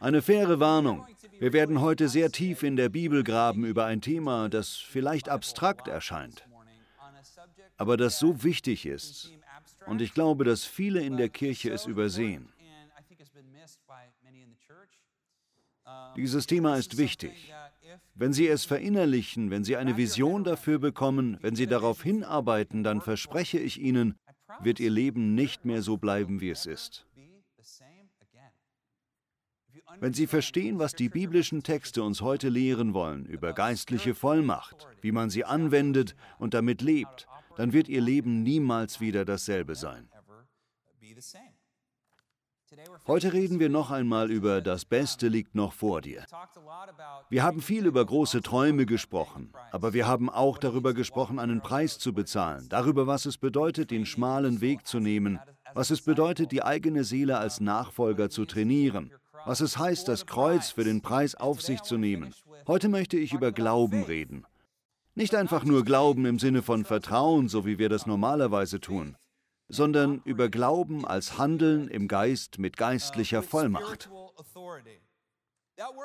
Eine faire Warnung. Wir werden heute sehr tief in der Bibel graben über ein Thema, das vielleicht abstrakt erscheint, aber das so wichtig ist. Und ich glaube, dass viele in der Kirche es übersehen. Dieses Thema ist wichtig. Wenn Sie es verinnerlichen, wenn Sie eine Vision dafür bekommen, wenn Sie darauf hinarbeiten, dann verspreche ich Ihnen, wird Ihr Leben nicht mehr so bleiben, wie es ist. Wenn Sie verstehen, was die biblischen Texte uns heute lehren wollen über geistliche Vollmacht, wie man sie anwendet und damit lebt, dann wird Ihr Leben niemals wieder dasselbe sein. Heute reden wir noch einmal über das Beste liegt noch vor dir. Wir haben viel über große Träume gesprochen, aber wir haben auch darüber gesprochen, einen Preis zu bezahlen, darüber, was es bedeutet, den schmalen Weg zu nehmen, was es bedeutet, die eigene Seele als Nachfolger zu trainieren, was es heißt, das Kreuz für den Preis auf sich zu nehmen. Heute möchte ich über Glauben reden. Nicht einfach nur Glauben im Sinne von Vertrauen, so wie wir das normalerweise tun, sondern über Glauben als Handeln im Geist mit geistlicher Vollmacht.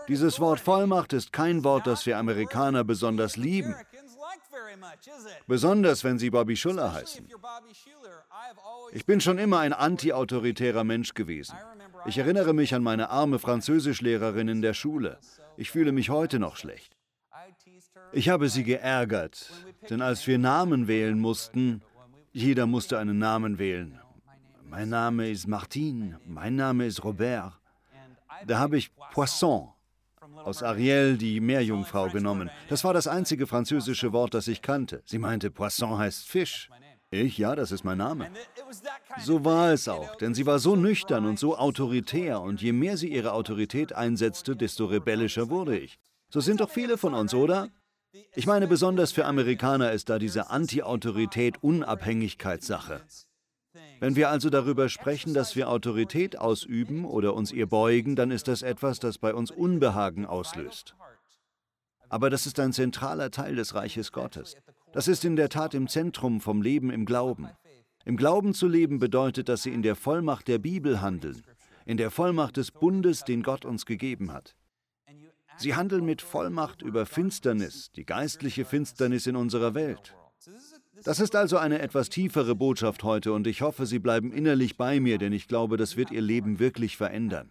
Dieses Wort Vollmacht ist kein Wort, das wir Amerikaner besonders lieben. Besonders wenn sie Bobby Schuller heißen. Ich bin schon immer ein antiautoritärer Mensch gewesen. Ich erinnere mich an meine arme Französischlehrerin in der Schule. Ich fühle mich heute noch schlecht. Ich habe sie geärgert, denn als wir Namen wählen mussten, jeder musste einen Namen wählen. Mein Name ist Martine, mein Name ist Robert. Da habe ich Poisson aus Ariel, die Meerjungfrau, genommen. Das war das einzige französische Wort, das ich kannte. Sie meinte, Poisson heißt Fisch. Ich, ja, das ist mein Name. So war es auch, denn sie war so nüchtern und so autoritär, und je mehr sie ihre Autorität einsetzte, desto rebellischer wurde ich. So sind doch viele von uns, oder? Ich meine, besonders für Amerikaner ist da diese Anti-Autorität-Unabhängigkeitssache. Wenn wir also darüber sprechen, dass wir Autorität ausüben oder uns ihr beugen, dann ist das etwas, das bei uns Unbehagen auslöst. Aber das ist ein zentraler Teil des Reiches Gottes. Das ist in der Tat im Zentrum vom Leben im Glauben. Im Glauben zu leben bedeutet, dass sie in der Vollmacht der Bibel handeln, in der Vollmacht des Bundes, den Gott uns gegeben hat. Sie handeln mit Vollmacht über Finsternis, die geistliche Finsternis in unserer Welt. Das ist also eine etwas tiefere Botschaft heute und ich hoffe, Sie bleiben innerlich bei mir, denn ich glaube, das wird Ihr Leben wirklich verändern.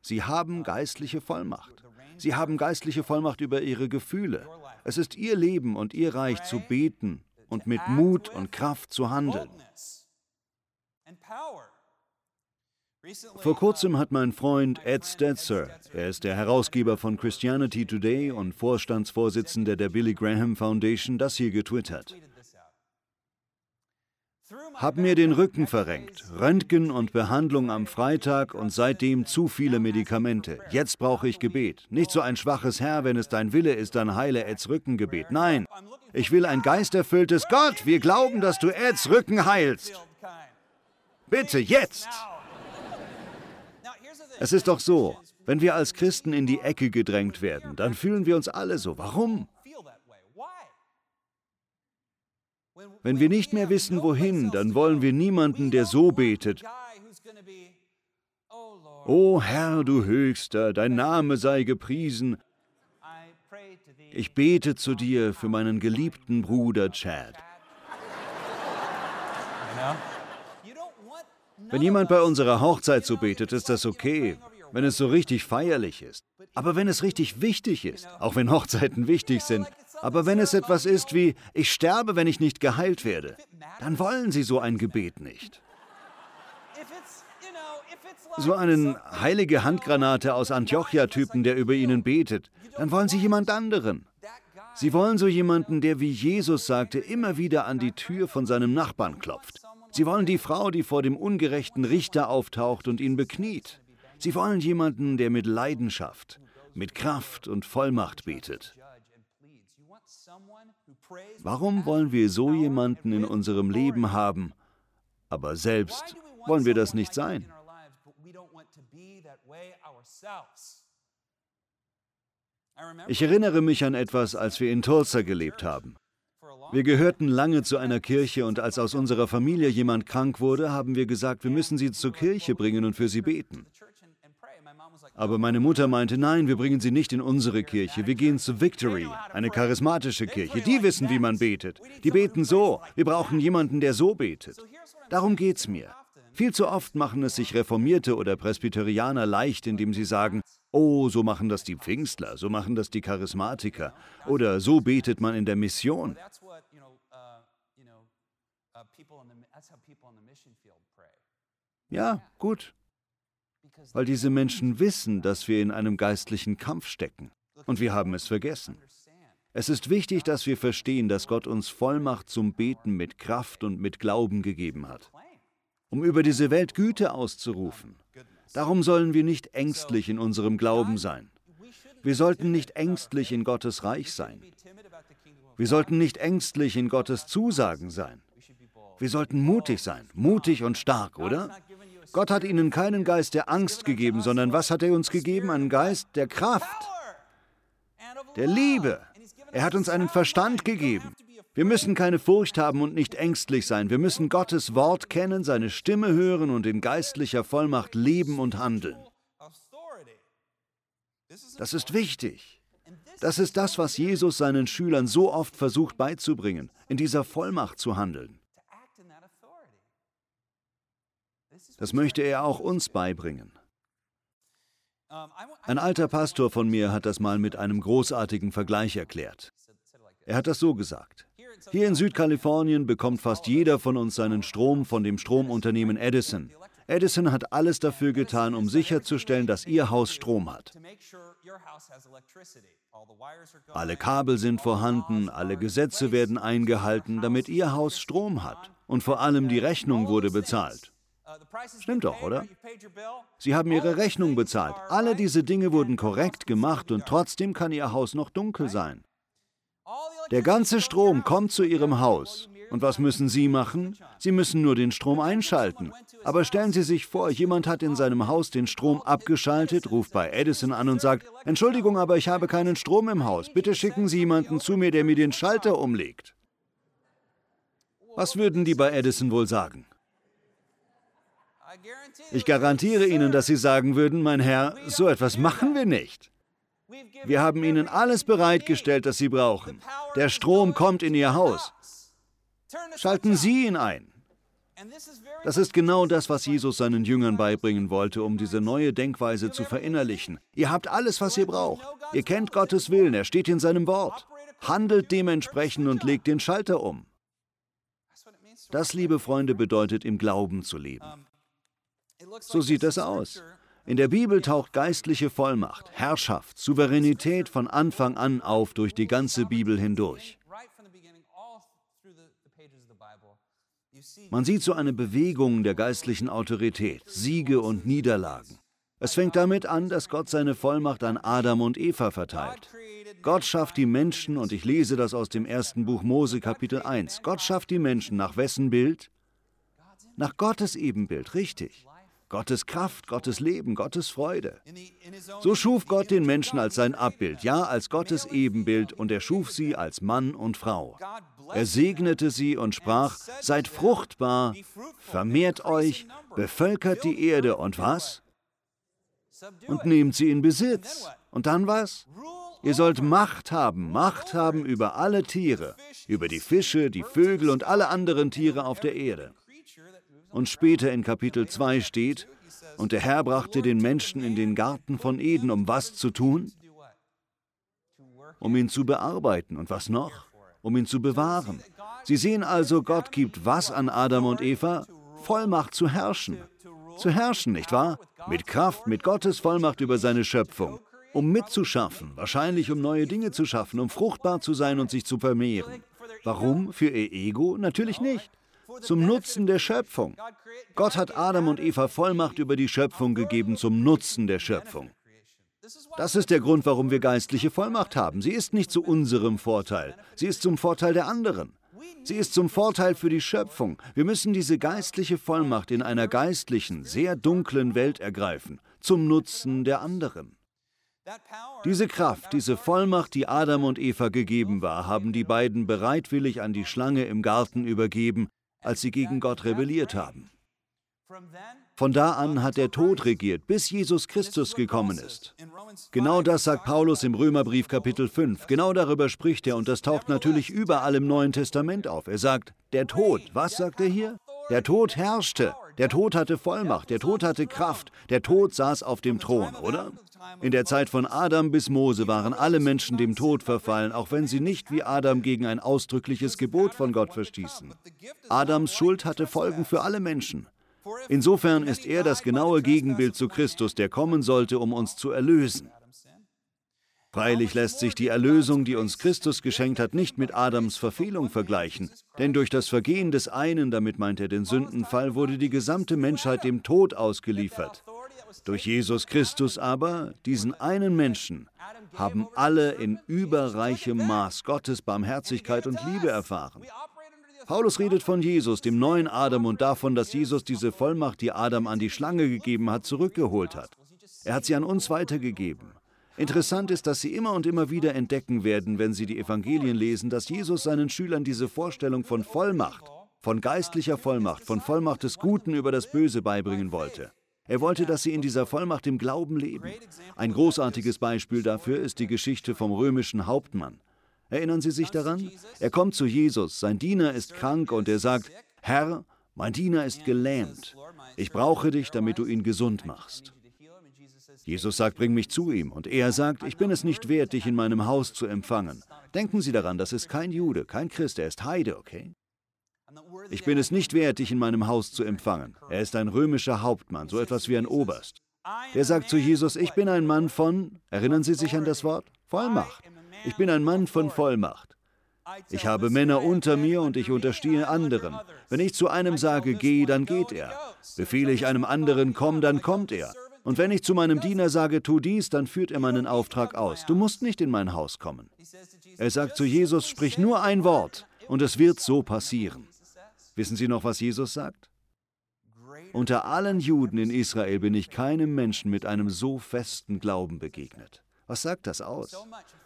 Sie haben geistliche Vollmacht. Sie haben geistliche Vollmacht über Ihre Gefühle. Es ist Ihr Leben und Ihr Reich zu beten und mit Mut und Kraft zu handeln. Vor kurzem hat mein Freund Ed Stetzer, er ist der Herausgeber von Christianity Today und Vorstandsvorsitzender der Billy Graham Foundation, das hier getwittert. Hab mir den Rücken verrenkt, Röntgen und Behandlung am Freitag und seitdem zu viele Medikamente. Jetzt brauche ich Gebet. Nicht so ein schwaches Herr, wenn es dein Wille ist, dann heile Eds Rückengebet. Nein, ich will ein geisterfülltes Gott. Wir glauben, dass du Eds Rücken heilst. Bitte, jetzt! Es ist doch so, wenn wir als Christen in die Ecke gedrängt werden, dann fühlen wir uns alle so. Warum? Wenn wir nicht mehr wissen, wohin, dann wollen wir niemanden, der so betet. O Herr, du Höchster, dein Name sei gepriesen. Ich bete zu dir für meinen geliebten Bruder Chad. Wenn jemand bei unserer Hochzeit so betet, ist das okay, wenn es so richtig feierlich ist. Aber wenn es richtig wichtig ist, auch wenn Hochzeiten wichtig sind, aber wenn es etwas ist wie, ich sterbe, wenn ich nicht geheilt werde, dann wollen sie so ein Gebet nicht. So einen heilige Handgranate aus Antiochia-Typen, der über ihnen betet, dann wollen sie jemand anderen. Sie wollen so jemanden, der, wie Jesus sagte, immer wieder an die Tür von seinem Nachbarn klopft. Sie wollen die Frau, die vor dem ungerechten Richter auftaucht und ihn bekniet. Sie wollen jemanden, der mit Leidenschaft, mit Kraft und Vollmacht betet. Warum wollen wir so jemanden in unserem Leben haben, aber selbst wollen wir das nicht sein? Ich erinnere mich an etwas, als wir in Tulsa gelebt haben. Wir gehörten lange zu einer Kirche und als aus unserer Familie jemand krank wurde, haben wir gesagt, wir müssen sie zur Kirche bringen und für sie beten. Aber meine Mutter meinte, nein, wir bringen sie nicht in unsere Kirche. Wir gehen zu Victory, eine charismatische Kirche. Die wissen, wie man betet. Die beten so. Wir brauchen jemanden, der so betet. Darum geht's mir. Viel zu oft machen es sich Reformierte oder Presbyterianer leicht, indem sie sagen, oh, so machen das die Pfingstler, so machen das die Charismatiker oder so betet man in der Mission. Ja, gut, weil diese Menschen wissen, dass wir in einem geistlichen Kampf stecken. Und wir haben es vergessen. Es ist wichtig, dass wir verstehen, dass Gott uns Vollmacht zum Beten mit Kraft und mit Glauben gegeben hat, um über diese Welt Güte auszurufen. Darum sollen wir nicht ängstlich in unserem Glauben sein. Wir sollten nicht ängstlich in Gottes Reich sein. Wir sollten nicht ängstlich in Gottes Zusagen sein. Wir sollten mutig sein, mutig und stark, oder? Gott hat ihnen keinen Geist der Angst gegeben, sondern was hat er uns gegeben? Einen Geist der Kraft, der Liebe. Er hat uns einen Verstand gegeben. Wir müssen keine Furcht haben und nicht ängstlich sein. Wir müssen Gottes Wort kennen, seine Stimme hören und in geistlicher Vollmacht leben und handeln. Das ist wichtig. Das ist das, was Jesus seinen Schülern so oft versucht beizubringen, in dieser Vollmacht zu handeln. Das möchte er auch uns beibringen. Ein alter Pastor von mir hat das mal mit einem großartigen Vergleich erklärt. Er hat das so gesagt. Hier in Südkalifornien bekommt fast jeder von uns seinen Strom von dem Stromunternehmen Edison. Edison hat alles dafür getan, um sicherzustellen, dass Ihr Haus Strom hat. Alle Kabel sind vorhanden, alle Gesetze werden eingehalten, damit Ihr Haus Strom hat. Und vor allem die Rechnung wurde bezahlt. Stimmt doch, oder? Sie haben Ihre Rechnung bezahlt. Alle diese Dinge wurden korrekt gemacht und trotzdem kann Ihr Haus noch dunkel sein. Der ganze Strom kommt zu Ihrem Haus. Und was müssen Sie machen? Sie müssen nur den Strom einschalten. Aber stellen Sie sich vor, jemand hat in seinem Haus den Strom abgeschaltet, ruft bei Edison an und sagt, Entschuldigung, aber ich habe keinen Strom im Haus. Bitte schicken Sie jemanden zu mir, der mir den Schalter umlegt. Was würden die bei Edison wohl sagen? Ich garantiere Ihnen, dass Sie sagen würden, mein Herr, so etwas machen wir nicht. Wir haben Ihnen alles bereitgestellt, das Sie brauchen. Der Strom kommt in Ihr Haus. Schalten Sie ihn ein. Das ist genau das, was Jesus seinen Jüngern beibringen wollte, um diese neue Denkweise zu verinnerlichen. Ihr habt alles, was ihr braucht. Ihr kennt Gottes Willen, er steht in seinem Wort. Handelt dementsprechend und legt den Schalter um. Das, liebe Freunde, bedeutet im Glauben zu leben. So sieht es aus. In der Bibel taucht geistliche Vollmacht, Herrschaft, Souveränität von Anfang an auf durch die ganze Bibel hindurch. Man sieht so eine Bewegung der geistlichen Autorität, Siege und Niederlagen. Es fängt damit an, dass Gott seine Vollmacht an Adam und Eva verteilt. Gott schafft die Menschen, und ich lese das aus dem ersten Buch Mose Kapitel 1. Gott schafft die Menschen nach wessen Bild? Nach Gottes Ebenbild, richtig. Gottes Kraft, Gottes Leben, Gottes Freude. So schuf Gott den Menschen als sein Abbild, ja als Gottes Ebenbild, und er schuf sie als Mann und Frau. Er segnete sie und sprach, seid fruchtbar, vermehrt euch, bevölkert die Erde und was? Und nehmt sie in Besitz. Und dann was? Ihr sollt Macht haben, Macht haben über alle Tiere, über die Fische, die Vögel und alle anderen Tiere auf der Erde. Und später in Kapitel 2 steht, und der Herr brachte den Menschen in den Garten von Eden, um was zu tun? Um ihn zu bearbeiten. Und was noch? Um ihn zu bewahren. Sie sehen also, Gott gibt was an Adam und Eva? Vollmacht zu herrschen. Zu herrschen, nicht wahr? Mit Kraft, mit Gottes Vollmacht über seine Schöpfung. Um mitzuschaffen, wahrscheinlich um neue Dinge zu schaffen, um fruchtbar zu sein und sich zu vermehren. Warum? Für ihr Ego? Natürlich nicht zum Nutzen der Schöpfung. Gott hat Adam und Eva Vollmacht über die Schöpfung gegeben zum Nutzen der Schöpfung. Das ist der Grund, warum wir geistliche Vollmacht haben. Sie ist nicht zu unserem Vorteil, sie ist zum Vorteil der anderen. Sie ist zum Vorteil für die Schöpfung. Wir müssen diese geistliche Vollmacht in einer geistlichen, sehr dunklen Welt ergreifen, zum Nutzen der anderen. Diese Kraft, diese Vollmacht, die Adam und Eva gegeben war, haben die beiden bereitwillig an die Schlange im Garten übergeben, als sie gegen Gott rebelliert haben. Von da an hat der Tod regiert, bis Jesus Christus gekommen ist. Genau das sagt Paulus im Römerbrief Kapitel 5. Genau darüber spricht er und das taucht natürlich überall im Neuen Testament auf. Er sagt, der Tod, was sagt er hier? Der Tod herrschte, der Tod hatte Vollmacht, der Tod hatte Kraft, der Tod saß auf dem Thron, oder? In der Zeit von Adam bis Mose waren alle Menschen dem Tod verfallen, auch wenn sie nicht wie Adam gegen ein ausdrückliches Gebot von Gott verstießen. Adams Schuld hatte Folgen für alle Menschen. Insofern ist er das genaue Gegenbild zu Christus, der kommen sollte, um uns zu erlösen. Freilich lässt sich die Erlösung, die uns Christus geschenkt hat, nicht mit Adams Verfehlung vergleichen, denn durch das Vergehen des einen, damit meint er den Sündenfall, wurde die gesamte Menschheit dem Tod ausgeliefert. Durch Jesus Christus aber, diesen einen Menschen, haben alle in überreichem Maß Gottes Barmherzigkeit und Liebe erfahren. Paulus redet von Jesus, dem neuen Adam, und davon, dass Jesus diese Vollmacht, die Adam an die Schlange gegeben hat, zurückgeholt hat. Er hat sie an uns weitergegeben. Interessant ist, dass Sie immer und immer wieder entdecken werden, wenn Sie die Evangelien lesen, dass Jesus seinen Schülern diese Vorstellung von Vollmacht, von geistlicher Vollmacht, von Vollmacht des Guten über das Böse beibringen wollte. Er wollte, dass sie in dieser Vollmacht im Glauben leben. Ein großartiges Beispiel dafür ist die Geschichte vom römischen Hauptmann. Erinnern Sie sich daran? Er kommt zu Jesus, sein Diener ist krank und er sagt, Herr, mein Diener ist gelähmt. Ich brauche dich, damit du ihn gesund machst. Jesus sagt, bring mich zu ihm. Und er sagt, ich bin es nicht wert, dich in meinem Haus zu empfangen. Denken Sie daran, das ist kein Jude, kein Christ, er ist Heide, okay? Ich bin es nicht wert, dich in meinem Haus zu empfangen. Er ist ein römischer Hauptmann, so etwas wie ein Oberst. Er sagt zu Jesus, ich bin ein Mann von, erinnern Sie sich an das Wort? Vollmacht. Ich bin ein Mann von Vollmacht. Ich habe Männer unter mir und ich unterstehe anderen. Wenn ich zu einem sage, geh, dann geht er. Befehle ich einem anderen, komm, dann kommt er. Und wenn ich zu meinem Diener sage, tu dies, dann führt er meinen Auftrag aus. Du musst nicht in mein Haus kommen. Er sagt zu Jesus, sprich nur ein Wort und es wird so passieren. Wissen Sie noch, was Jesus sagt? Unter allen Juden in Israel bin ich keinem Menschen mit einem so festen Glauben begegnet. Was sagt das aus?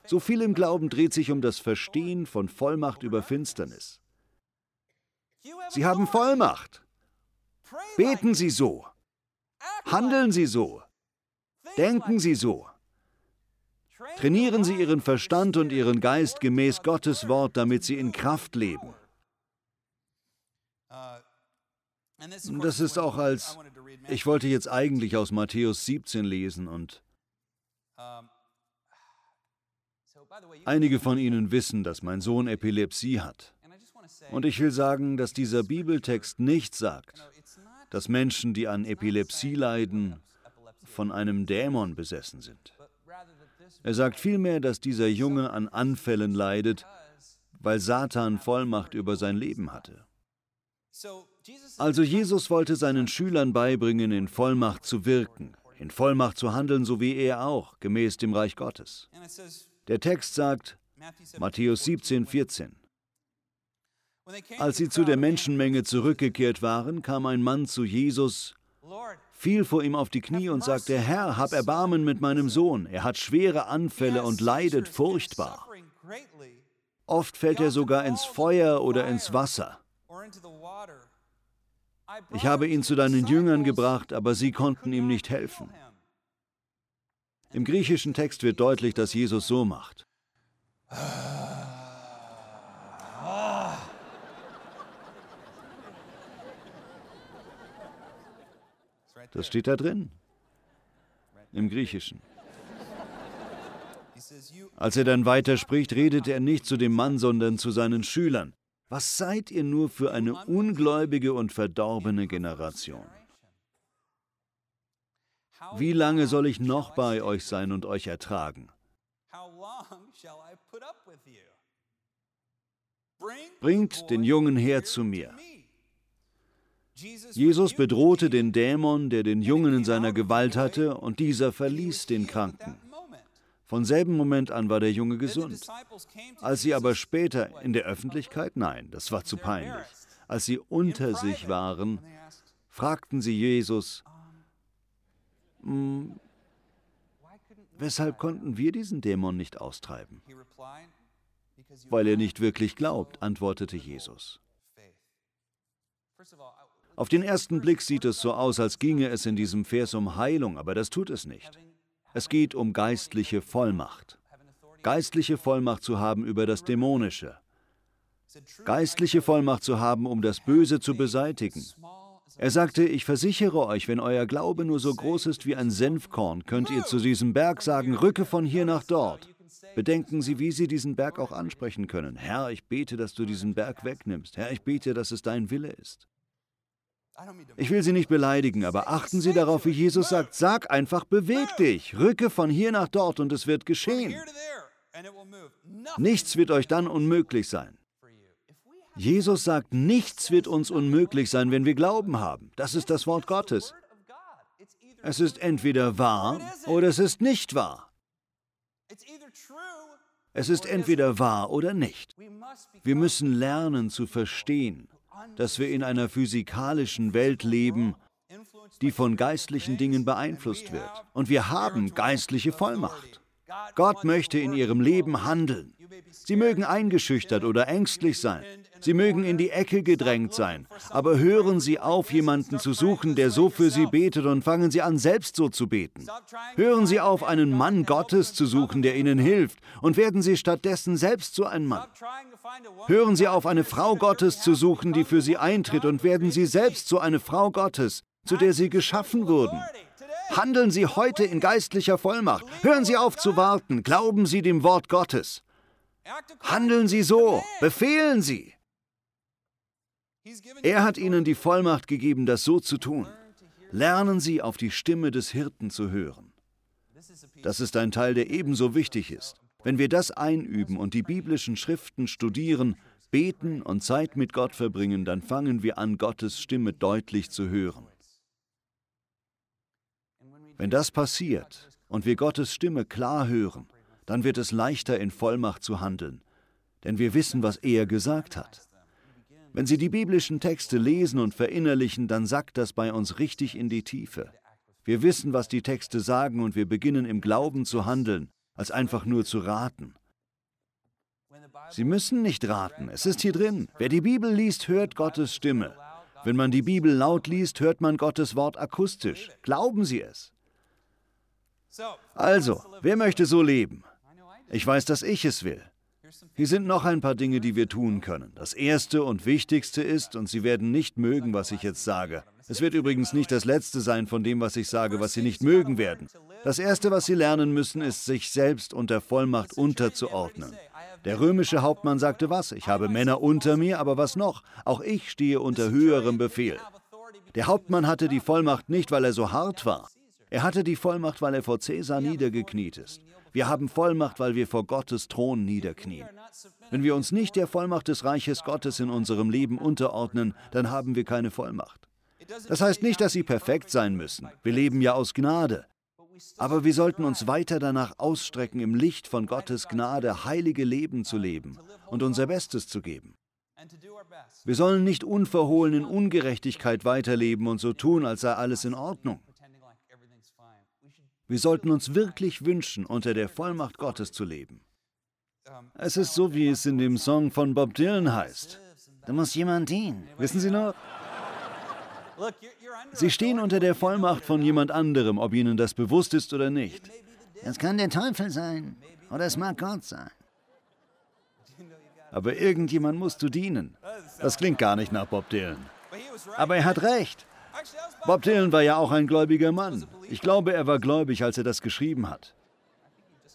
So viel im Glauben dreht sich um das Verstehen von Vollmacht über Finsternis. Sie haben Vollmacht. Beten Sie so. Handeln Sie so. Denken Sie so. Trainieren Sie Ihren Verstand und Ihren Geist gemäß Gottes Wort, damit Sie in Kraft leben. Das ist auch als, ich wollte jetzt eigentlich aus Matthäus 17 lesen und Einige von Ihnen wissen, dass mein Sohn Epilepsie hat. Und ich will sagen, dass dieser Bibeltext nicht sagt, dass Menschen, die an Epilepsie leiden, von einem Dämon besessen sind. Er sagt vielmehr, dass dieser Junge an Anfällen leidet, weil Satan Vollmacht über sein Leben hatte. Also Jesus wollte seinen Schülern beibringen, in Vollmacht zu wirken, in Vollmacht zu handeln, so wie er auch, gemäß dem Reich Gottes. Der Text sagt, Matthäus 17, 14. Als sie zu der Menschenmenge zurückgekehrt waren, kam ein Mann zu Jesus, fiel vor ihm auf die Knie und sagte, Herr, hab Erbarmen mit meinem Sohn, er hat schwere Anfälle und leidet furchtbar. Oft fällt er sogar ins Feuer oder ins Wasser. Ich habe ihn zu deinen Jüngern gebracht, aber sie konnten ihm nicht helfen. Im griechischen Text wird deutlich, dass Jesus so macht. Das steht da drin. Im Griechischen. Als er dann weiterspricht, redet er nicht zu dem Mann, sondern zu seinen Schülern. Was seid ihr nur für eine ungläubige und verdorbene Generation? Wie lange soll ich noch bei euch sein und euch ertragen? Bringt den Jungen her zu mir. Jesus bedrohte den Dämon, der den Jungen in seiner Gewalt hatte, und dieser verließ den Kranken. Von selben Moment an war der Junge gesund. Als sie aber später in der Öffentlichkeit, nein, das war zu peinlich, als sie unter sich waren, fragten sie Jesus, hm, weshalb konnten wir diesen Dämon nicht austreiben? Weil er nicht wirklich glaubt, antwortete Jesus. Auf den ersten Blick sieht es so aus, als ginge es in diesem Vers um Heilung, aber das tut es nicht. Es geht um geistliche Vollmacht. Geistliche Vollmacht zu haben über das Dämonische. Geistliche Vollmacht zu haben, um das Böse zu beseitigen. Er sagte, ich versichere euch, wenn euer Glaube nur so groß ist wie ein Senfkorn, könnt ihr zu diesem Berg sagen, rücke von hier nach dort. Bedenken Sie, wie Sie diesen Berg auch ansprechen können. Herr, ich bete, dass du diesen Berg wegnimmst. Herr, ich bete, dass es dein Wille ist. Ich will Sie nicht beleidigen, aber achten Sie darauf, wie Jesus sagt, sag einfach, beweg dich, rücke von hier nach dort und es wird geschehen. Nichts wird euch dann unmöglich sein. Jesus sagt, nichts wird uns unmöglich sein, wenn wir Glauben haben. Das ist das Wort Gottes. Es ist entweder wahr oder es ist nicht wahr. Es ist entweder wahr oder nicht. Wir müssen lernen zu verstehen, dass wir in einer physikalischen Welt leben, die von geistlichen Dingen beeinflusst wird. Und wir haben geistliche Vollmacht. Gott möchte in ihrem Leben handeln. Sie mögen eingeschüchtert oder ängstlich sein. Sie mögen in die Ecke gedrängt sein. Aber hören Sie auf, jemanden zu suchen, der so für Sie betet und fangen Sie an, selbst so zu beten. Hören Sie auf, einen Mann Gottes zu suchen, der Ihnen hilft, und werden Sie stattdessen selbst so ein Mann. Hören Sie auf, eine Frau Gottes zu suchen, die für Sie eintritt, und werden Sie selbst so eine Frau Gottes, zu der Sie geschaffen wurden. Handeln Sie heute in geistlicher Vollmacht. Hören Sie auf zu warten. Glauben Sie dem Wort Gottes. Handeln Sie so. Befehlen Sie. Er hat Ihnen die Vollmacht gegeben, das so zu tun. Lernen Sie auf die Stimme des Hirten zu hören. Das ist ein Teil, der ebenso wichtig ist. Wenn wir das einüben und die biblischen Schriften studieren, beten und Zeit mit Gott verbringen, dann fangen wir an, Gottes Stimme deutlich zu hören. Wenn das passiert und wir Gottes Stimme klar hören, dann wird es leichter in Vollmacht zu handeln, denn wir wissen, was er gesagt hat. Wenn Sie die biblischen Texte lesen und verinnerlichen, dann sackt das bei uns richtig in die Tiefe. Wir wissen, was die Texte sagen und wir beginnen im Glauben zu handeln, als einfach nur zu raten. Sie müssen nicht raten, es ist hier drin. Wer die Bibel liest, hört Gottes Stimme. Wenn man die Bibel laut liest, hört man Gottes Wort akustisch. Glauben Sie es. Also, wer möchte so leben? Ich weiß, dass ich es will. Hier sind noch ein paar Dinge, die wir tun können. Das Erste und Wichtigste ist, und Sie werden nicht mögen, was ich jetzt sage. Es wird übrigens nicht das Letzte sein von dem, was ich sage, was Sie nicht mögen werden. Das Erste, was Sie lernen müssen, ist, sich selbst unter Vollmacht unterzuordnen. Der römische Hauptmann sagte was? Ich habe Männer unter mir, aber was noch? Auch ich stehe unter höherem Befehl. Der Hauptmann hatte die Vollmacht nicht, weil er so hart war. Er hatte die Vollmacht, weil er vor Cäsar niedergekniet ist. Wir haben Vollmacht, weil wir vor Gottes Thron niederknien. Wenn wir uns nicht der Vollmacht des Reiches Gottes in unserem Leben unterordnen, dann haben wir keine Vollmacht. Das heißt nicht, dass sie perfekt sein müssen. Wir leben ja aus Gnade. Aber wir sollten uns weiter danach ausstrecken, im Licht von Gottes Gnade heilige Leben zu leben und unser Bestes zu geben. Wir sollen nicht unverhohlen in Ungerechtigkeit weiterleben und so tun, als sei alles in Ordnung. Wir sollten uns wirklich wünschen, unter der Vollmacht Gottes zu leben. Es ist so, wie es in dem Song von Bob Dylan heißt. Da muss jemand dienen. Wissen Sie noch? Sie stehen unter der Vollmacht von jemand anderem, ob Ihnen das bewusst ist oder nicht. Es kann der Teufel sein oder es mag Gott sein. Aber irgendjemand musst du dienen. Das klingt gar nicht nach Bob Dylan. Aber er hat recht. Bob Dylan war ja auch ein gläubiger Mann. Ich glaube, er war gläubig, als er das geschrieben hat.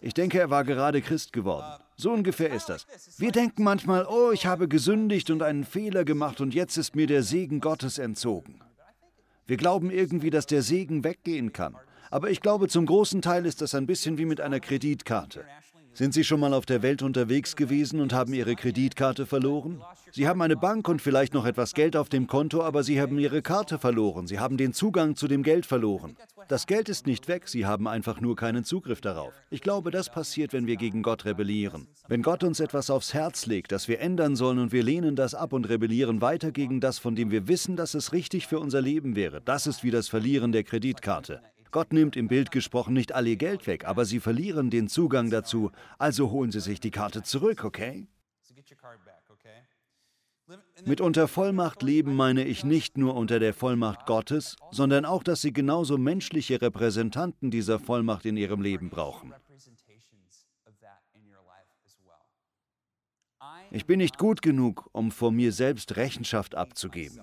Ich denke, er war gerade Christ geworden. So ungefähr ist das. Wir denken manchmal, oh, ich habe gesündigt und einen Fehler gemacht und jetzt ist mir der Segen Gottes entzogen. Wir glauben irgendwie, dass der Segen weggehen kann. Aber ich glaube, zum großen Teil ist das ein bisschen wie mit einer Kreditkarte. Sind Sie schon mal auf der Welt unterwegs gewesen und haben Ihre Kreditkarte verloren? Sie haben eine Bank und vielleicht noch etwas Geld auf dem Konto, aber Sie haben Ihre Karte verloren. Sie haben den Zugang zu dem Geld verloren. Das Geld ist nicht weg, Sie haben einfach nur keinen Zugriff darauf. Ich glaube, das passiert, wenn wir gegen Gott rebellieren. Wenn Gott uns etwas aufs Herz legt, das wir ändern sollen und wir lehnen das ab und rebellieren weiter gegen das, von dem wir wissen, dass es richtig für unser Leben wäre, das ist wie das Verlieren der Kreditkarte. Gott nimmt im Bild gesprochen nicht all ihr Geld weg, aber sie verlieren den Zugang dazu, also holen sie sich die Karte zurück, okay? Mit unter Vollmacht leben meine ich nicht nur unter der Vollmacht Gottes, sondern auch, dass Sie genauso menschliche Repräsentanten dieser Vollmacht in Ihrem Leben brauchen. Ich bin nicht gut genug, um vor mir selbst Rechenschaft abzugeben.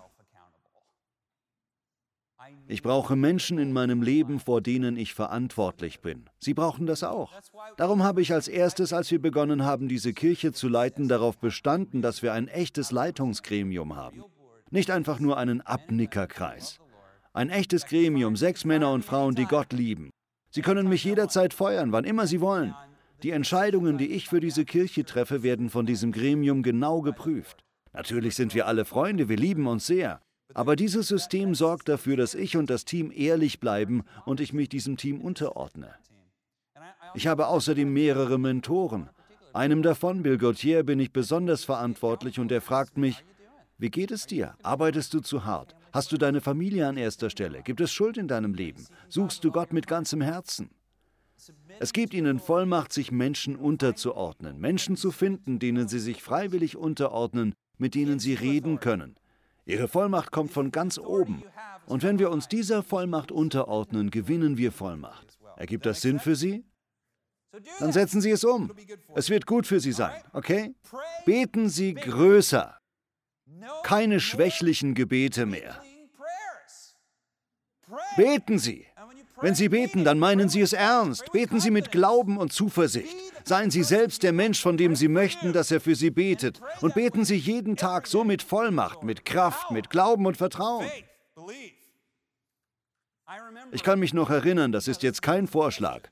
Ich brauche Menschen in meinem Leben, vor denen ich verantwortlich bin. Sie brauchen das auch. Darum habe ich als erstes, als wir begonnen haben, diese Kirche zu leiten, darauf bestanden, dass wir ein echtes Leitungsgremium haben. Nicht einfach nur einen Abnickerkreis. Ein echtes Gremium, sechs Männer und Frauen, die Gott lieben. Sie können mich jederzeit feuern, wann immer sie wollen. Die Entscheidungen, die ich für diese Kirche treffe, werden von diesem Gremium genau geprüft. Natürlich sind wir alle Freunde, wir lieben uns sehr. Aber dieses System sorgt dafür, dass ich und das Team ehrlich bleiben und ich mich diesem Team unterordne. Ich habe außerdem mehrere Mentoren. Einem davon, Bill Gauthier, bin ich besonders verantwortlich und er fragt mich, wie geht es dir? Arbeitest du zu hart? Hast du deine Familie an erster Stelle? Gibt es Schuld in deinem Leben? Suchst du Gott mit ganzem Herzen? Es gibt ihnen Vollmacht, sich Menschen unterzuordnen, Menschen zu finden, denen sie sich freiwillig unterordnen, mit denen sie reden können, Ihre Vollmacht kommt von ganz oben. Und wenn wir uns dieser Vollmacht unterordnen, gewinnen wir Vollmacht. Ergibt das Sinn für Sie? Dann setzen Sie es um. Es wird gut für Sie sein, okay? Beten Sie größer. Keine schwächlichen Gebete mehr. Beten Sie. Wenn Sie beten, dann meinen Sie es ernst. Beten Sie mit Glauben und Zuversicht. Seien Sie selbst der Mensch, von dem Sie möchten, dass er für Sie betet. Und beten Sie jeden Tag so mit Vollmacht, mit Kraft, mit Glauben und Vertrauen. Ich kann mich noch erinnern, das ist jetzt kein Vorschlag.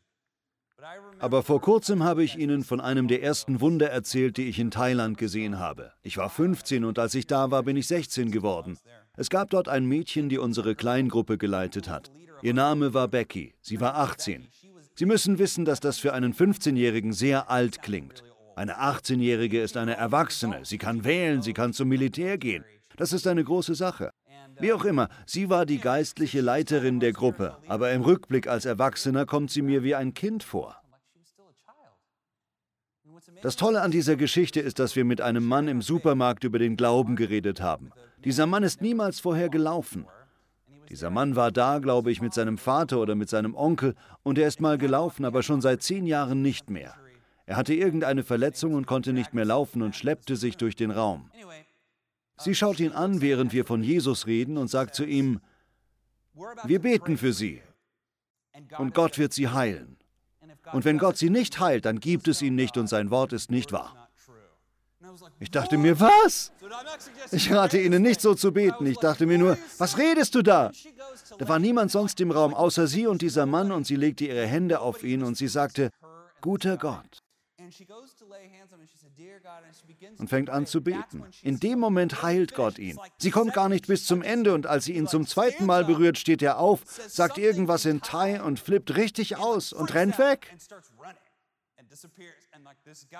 Aber vor kurzem habe ich Ihnen von einem der ersten Wunder erzählt, die ich in Thailand gesehen habe. Ich war 15 und als ich da war, bin ich 16 geworden. Es gab dort ein Mädchen, die unsere Kleingruppe geleitet hat. Ihr Name war Becky. Sie war 18. Sie müssen wissen, dass das für einen 15-Jährigen sehr alt klingt. Eine 18-Jährige ist eine Erwachsene. Sie kann wählen, sie kann zum Militär gehen. Das ist eine große Sache. Wie auch immer, sie war die geistliche Leiterin der Gruppe, aber im Rückblick als Erwachsener kommt sie mir wie ein Kind vor. Das Tolle an dieser Geschichte ist, dass wir mit einem Mann im Supermarkt über den Glauben geredet haben. Dieser Mann ist niemals vorher gelaufen. Dieser Mann war da, glaube ich, mit seinem Vater oder mit seinem Onkel und er ist mal gelaufen, aber schon seit zehn Jahren nicht mehr. Er hatte irgendeine Verletzung und konnte nicht mehr laufen und schleppte sich durch den Raum. Sie schaut ihn an, während wir von Jesus reden und sagt zu ihm, wir beten für sie und Gott wird sie heilen. Und wenn Gott sie nicht heilt, dann gibt es ihn nicht und sein Wort ist nicht wahr. Ich dachte mir, was? Ich rate Ihnen nicht so zu beten. Ich dachte mir nur, was redest du da? Da war niemand sonst im Raum außer sie und dieser Mann und sie legte ihre Hände auf ihn und sie sagte, guter Gott. Und fängt an zu beten. In dem Moment heilt Gott ihn. Sie kommt gar nicht bis zum Ende und als sie ihn zum zweiten Mal berührt, steht er auf, sagt irgendwas in Thai und flippt richtig aus und rennt weg.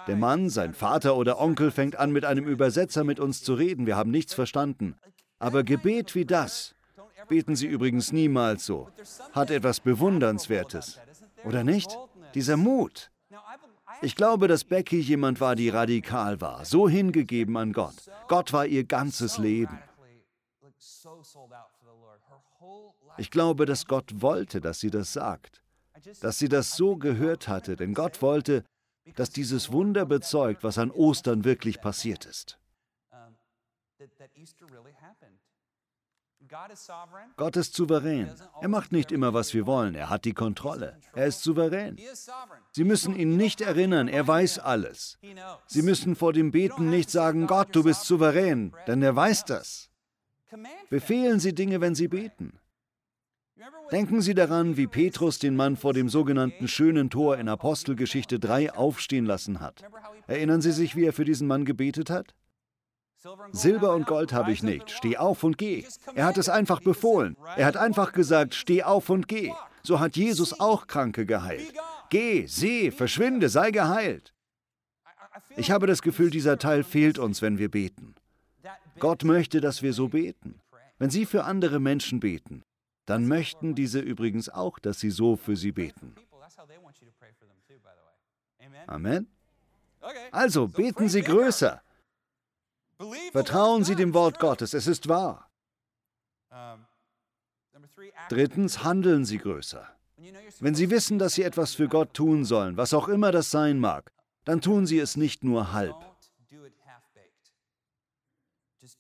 Der Mann, sein Vater oder Onkel fängt an, mit einem Übersetzer mit uns zu reden. Wir haben nichts verstanden. Aber Gebet wie das, beten Sie übrigens niemals so, hat etwas Bewundernswertes. Oder nicht? Dieser Mut. Ich glaube, dass Becky jemand war, die radikal war, so hingegeben an Gott. Gott war ihr ganzes Leben. Ich glaube, dass Gott wollte, dass sie das sagt, dass sie das so gehört hatte, denn Gott wollte, dass dieses Wunder bezeugt, was an Ostern wirklich passiert ist. Gott ist souverän. Er macht nicht immer, was wir wollen. Er hat die Kontrolle. Er ist souverän. Sie müssen ihn nicht erinnern. Er weiß alles. Sie müssen vor dem Beten nicht sagen, Gott, du bist souverän, denn er weiß das. Befehlen Sie Dinge, wenn Sie beten. Denken Sie daran, wie Petrus den Mann vor dem sogenannten schönen Tor in Apostelgeschichte 3 aufstehen lassen hat. Erinnern Sie sich, wie er für diesen Mann gebetet hat? Silber und Gold habe ich nicht. Steh auf und geh. Er hat es einfach befohlen. Er hat einfach gesagt, steh auf und geh. So hat Jesus auch Kranke geheilt. Geh, seh, verschwinde, sei geheilt. Ich habe das Gefühl, dieser Teil fehlt uns, wenn wir beten. Gott möchte, dass wir so beten. Wenn Sie für andere Menschen beten, dann möchten diese übrigens auch, dass Sie so für sie beten. Amen. Also beten Sie größer. Vertrauen Sie dem Wort Gottes, es ist wahr. Drittens, handeln Sie größer. Wenn Sie wissen, dass Sie etwas für Gott tun sollen, was auch immer das sein mag, dann tun Sie es nicht nur halb.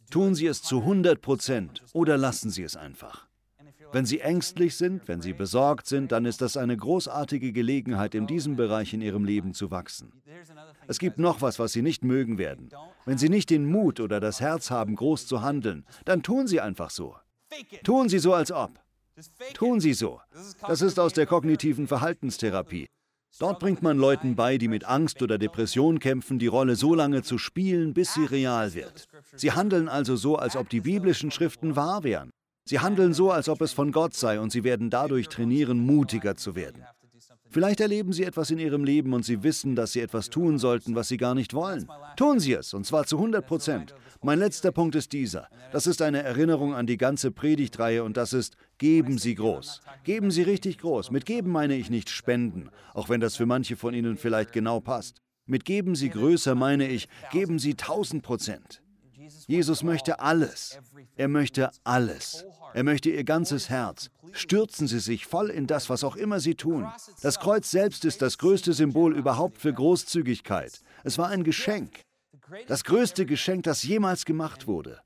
Tun Sie es zu 100 Prozent oder lassen Sie es einfach. Wenn Sie ängstlich sind, wenn Sie besorgt sind, dann ist das eine großartige Gelegenheit, in diesem Bereich in Ihrem Leben zu wachsen. Es gibt noch was, was Sie nicht mögen werden. Wenn Sie nicht den Mut oder das Herz haben, groß zu handeln, dann tun Sie einfach so. Tun Sie so, als ob. Tun Sie so. Das ist aus der kognitiven Verhaltenstherapie. Dort bringt man Leuten bei, die mit Angst oder Depression kämpfen, die Rolle so lange zu spielen, bis sie real wird. Sie handeln also so, als ob die biblischen Schriften wahr wären. Sie handeln so, als ob es von Gott sei, und sie werden dadurch trainieren, mutiger zu werden. Vielleicht erleben Sie etwas in Ihrem Leben und Sie wissen, dass Sie etwas tun sollten, was Sie gar nicht wollen. Tun Sie es, und zwar zu 100 Prozent. Mein letzter Punkt ist dieser. Das ist eine Erinnerung an die ganze Predigtreihe und das ist, geben Sie groß. Geben Sie richtig groß. Mit geben meine ich nicht spenden, auch wenn das für manche von Ihnen vielleicht genau passt. Mit geben Sie größer meine ich, geben Sie 1000 Prozent. Jesus möchte alles. Er möchte alles. Er möchte ihr ganzes Herz. Stürzen Sie sich voll in das, was auch immer Sie tun. Das Kreuz selbst ist das größte Symbol überhaupt für Großzügigkeit. Es war ein Geschenk. Das größte Geschenk, das jemals gemacht wurde.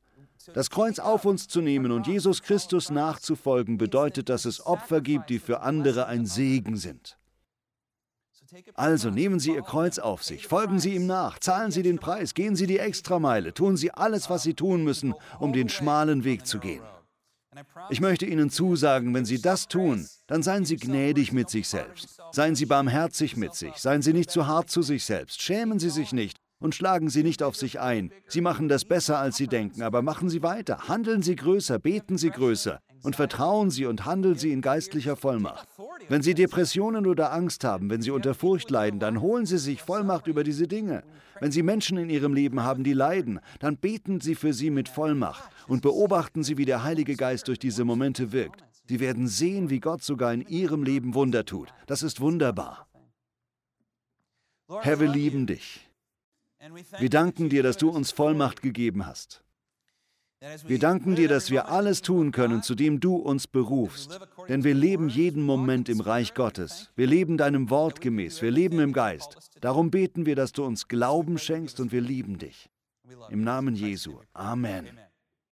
Das Kreuz auf uns zu nehmen und Jesus Christus nachzufolgen, bedeutet, dass es Opfer gibt, die für andere ein Segen sind. Also nehmen Sie Ihr Kreuz auf sich, folgen Sie ihm nach, zahlen Sie den Preis, gehen Sie die Extrameile, tun Sie alles, was Sie tun müssen, um den schmalen Weg zu gehen. Ich möchte Ihnen zusagen, wenn Sie das tun, dann seien Sie gnädig mit sich selbst. Seien Sie barmherzig mit sich. Seien Sie nicht zu hart zu sich selbst. Schämen Sie sich nicht und schlagen Sie nicht auf sich ein. Sie machen das besser, als Sie denken, aber machen Sie weiter. Handeln Sie größer, beten Sie größer und vertrauen Sie und handeln Sie in geistlicher Vollmacht. Wenn Sie Depressionen oder Angst haben, wenn Sie unter Furcht leiden, dann holen Sie sich Vollmacht über diese Dinge. Wenn Sie Menschen in Ihrem Leben haben, die leiden, dann beten Sie für sie mit Vollmacht und beobachten Sie, wie der Heilige Geist durch diese Momente wirkt. Sie werden sehen, wie Gott sogar in Ihrem Leben Wunder tut. Das ist wunderbar. Herr, wir lieben dich. Wir danken dir, dass du uns Vollmacht gegeben hast. Wir danken dir, dass wir alles tun können, zu dem du uns berufst. Denn wir leben jeden Moment im Reich Gottes. Wir leben deinem Wort gemäß. Wir leben im Geist. Darum beten wir, dass du uns Glauben schenkst und wir lieben dich. Im Namen Jesu. Amen.